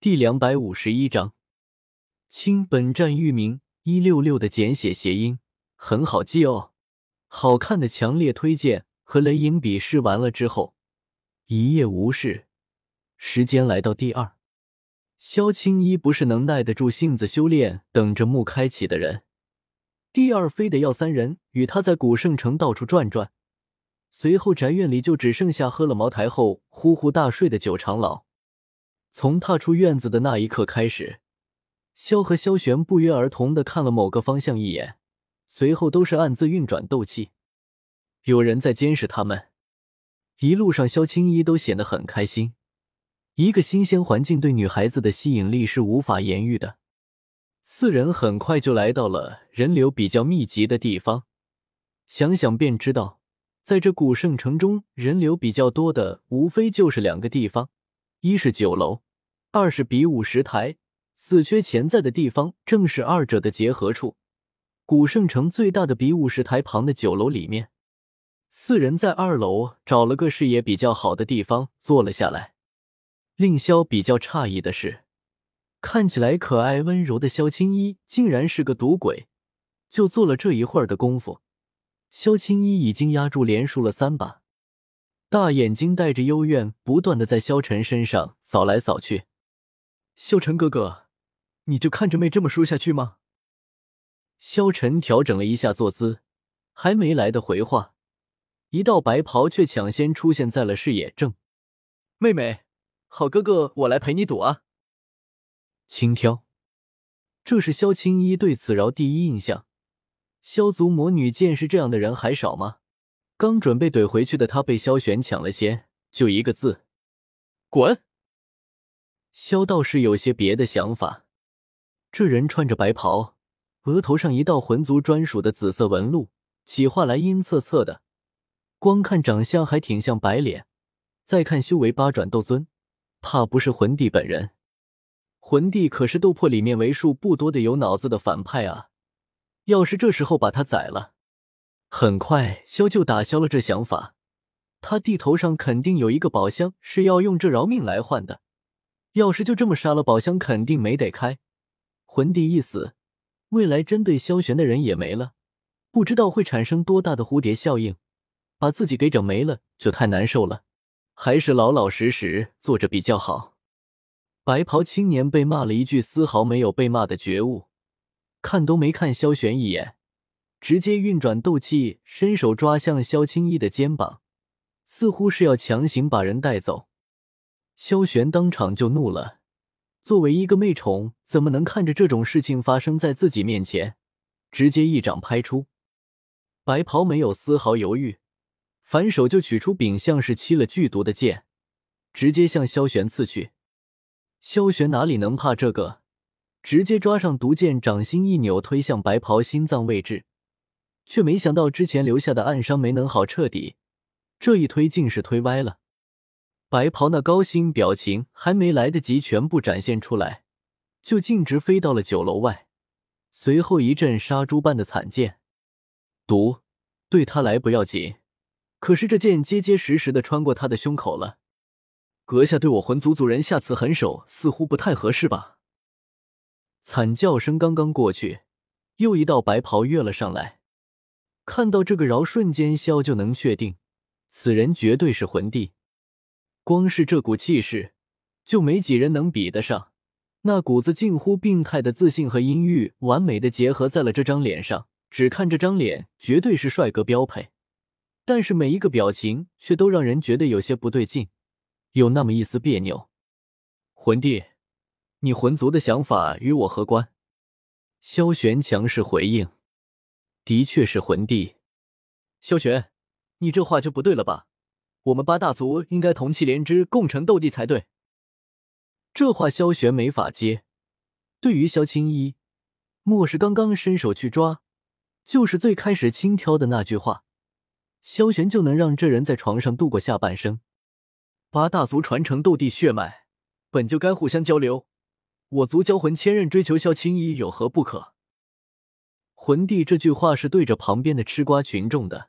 第两百五十一章，亲，本站域名一六六的简写谐音，很好记哦。好看的强烈推荐。和雷影比试完了之后，一夜无事。时间来到第二，萧青衣不是能耐得住性子修炼，等着木开启的人。第二非得要三人与他在古圣城到处转转。随后宅院里就只剩下喝了茅台后呼呼大睡的九长老。从踏出院子的那一刻开始，萧和萧玄不约而同的看了某个方向一眼，随后都是暗自运转斗气。有人在监视他们。一路上，萧青衣都显得很开心。一个新鲜环境对女孩子的吸引力是无法言喻的。四人很快就来到了人流比较密集的地方。想想便知道，在这古圣城中，人流比较多的无非就是两个地方：一是酒楼，二是比武石台。死缺潜在的地方正是二者的结合处。古圣城最大的比武石台旁的酒楼里面。四人在二楼找了个视野比较好的地方坐了下来。令萧比较诧异的是，看起来可爱温柔的萧青衣竟然是个赌鬼。就坐了这一会儿的功夫，萧青衣已经压住连输了三把，大眼睛带着幽怨，不断的在萧晨身上扫来扫去。萧晨哥哥，你就看着妹这么说下去吗？萧晨调整了一下坐姿，还没来得回话。一道白袍却抢先出现在了视野正，妹妹，好哥哥，我来陪你赌啊！轻佻，这是萧青衣对此饶第一印象。萧族魔女见识这样的人还少吗？刚准备怼回去的他被萧玄抢了先，就一个字：滚！萧道士有些别的想法。这人穿着白袍，额头上一道魂族专属的紫色纹路，起画来阴恻恻的。光看长相还挺像白脸，再看修为八转斗尊，怕不是魂帝本人。魂帝可是斗破里面为数不多的有脑子的反派啊！要是这时候把他宰了，很快萧就打消了这想法。他地头上肯定有一个宝箱是要用这饶命来换的，要是就这么杀了，宝箱肯定没得开。魂帝一死，未来针对萧玄的人也没了，不知道会产生多大的蝴蝶效应。把自己给整没了就太难受了，还是老老实实坐着比较好。白袍青年被骂了一句，丝毫没有被骂的觉悟，看都没看萧玄一眼，直接运转斗气，伸手抓向萧青衣的肩膀，似乎是要强行把人带走。萧玄当场就怒了，作为一个媚宠，怎么能看着这种事情发生在自己面前？直接一掌拍出，白袍没有丝毫犹豫。反手就取出柄，像是吸了剧毒的剑，直接向萧玄刺去。萧玄哪里能怕这个，直接抓上毒剑，掌心一扭，推向白袍心脏位置，却没想到之前留下的暗伤没能好彻底，这一推竟是推歪了。白袍那高兴表情还没来得及全部展现出来，就径直飞到了酒楼外，随后一阵杀猪般的惨剑。毒对他来不要紧。可是这剑结结实实的穿过他的胸口了，阁下对我魂族族人下此狠手，似乎不太合适吧？惨叫声刚刚过去，又一道白袍跃了上来。看到这个饶，瞬间萧就能确定，此人绝对是魂帝。光是这股气势，就没几人能比得上。那股子近乎病态的自信和阴郁，完美的结合在了这张脸上。只看这张脸，绝对是帅哥标配。但是每一个表情却都让人觉得有些不对劲，有那么一丝别扭。魂帝，你魂族的想法与我何关？萧玄强势回应：“的确是魂帝。”萧玄，你这话就不对了吧？我们八大族应该同气连枝，共成斗帝才对。这话萧玄没法接。对于萧青衣，莫是刚刚伸手去抓，就是最开始轻佻的那句话。萧玄就能让这人在床上度过下半生。八大族传承斗帝血脉，本就该互相交流。我族交魂千仞，追求萧青衣有何不可？魂帝这句话是对着旁边的吃瓜群众的，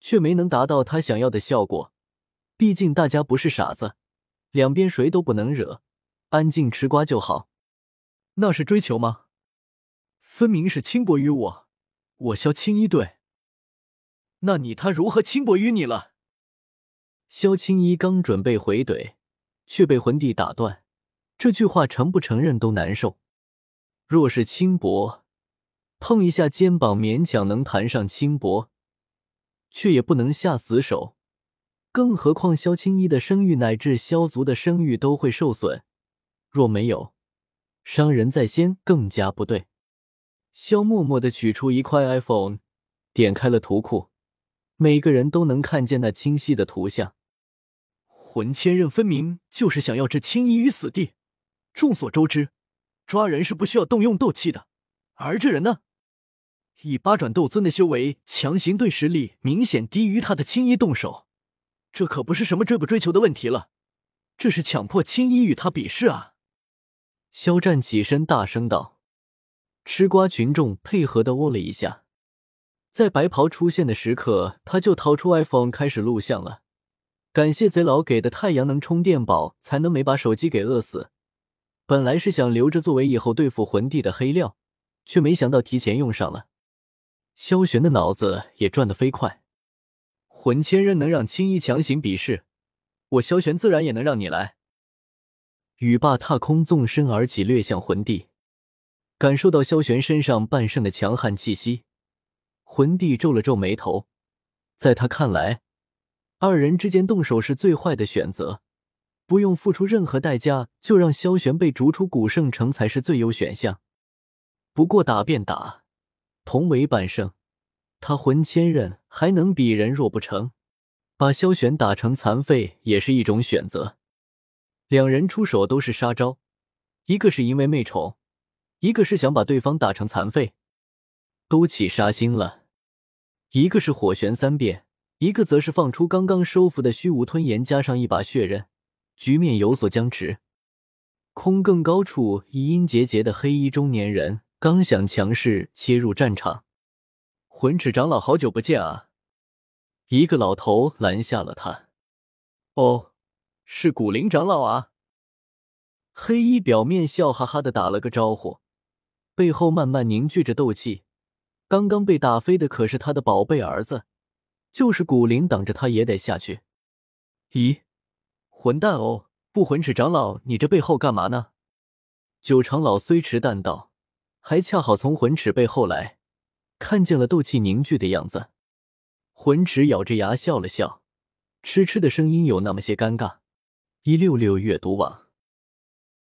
却没能达到他想要的效果。毕竟大家不是傻子，两边谁都不能惹。安静吃瓜就好。那是追求吗？分明是轻薄于我，我萧青衣对。那你他如何轻薄于你了？萧青衣刚准备回怼，却被魂帝打断。这句话承不承认都难受。若是轻薄，碰一下肩膀勉强能谈上轻薄，却也不能下死手。更何况萧青衣的声誉乃至萧族的声誉都会受损。若没有，伤人在先，更加不对。萧默默的取出一块 iPhone，点开了图库，每个人都能看见那清晰的图像。魂千仞分明就是想要置青衣于死地。众所周知，抓人是不需要动用斗气的，而这人呢，以八转斗尊的修为，强行对实力明显低于他的青衣动手。这可不是什么追不追求的问题了，这是强迫青衣与他比试啊！肖战起身大声道：“吃瓜群众配合的哦了一下，在白袍出现的时刻，他就掏出 iPhone 开始录像了。感谢贼佬给的太阳能充电宝，才能没把手机给饿死。本来是想留着作为以后对付魂帝的黑料，却没想到提前用上了。萧玄的脑子也转得飞快。”魂千仞能让青衣强行比试，我萧玄自然也能让你来。雨霸踏空纵身而起，掠向魂帝。感受到萧玄身上半圣的强悍气息，魂帝皱了皱眉头。在他看来，二人之间动手是最坏的选择，不用付出任何代价就让萧玄被逐出古圣城才是最优选项。不过打便打，同为半圣。他魂千仞还能比人弱不成？把萧玄打成残废也是一种选择。两人出手都是杀招，一个是因为媚宠，一个是想把对方打成残废，都起杀心了。一个是火旋三变，一个则是放出刚刚收服的虚无吞炎，加上一把血刃，局面有所僵持。空更高处，一阴结结的黑衣中年人刚想强势切入战场。魂齿长老，好久不见啊！一个老头拦下了他。哦，是古灵长老啊！黑衣表面笑哈哈的打了个招呼，背后慢慢凝聚着斗气。刚刚被打飞的可是他的宝贝儿子，就是古灵挡着他也得下去。咦，混蛋哦！不，魂齿长老，你这背后干嘛呢？九长老虽迟但到，还恰好从魂齿背后来。看见了斗气凝聚的样子，魂池咬着牙笑了笑，痴痴的声音有那么些尴尬。一六六阅读网。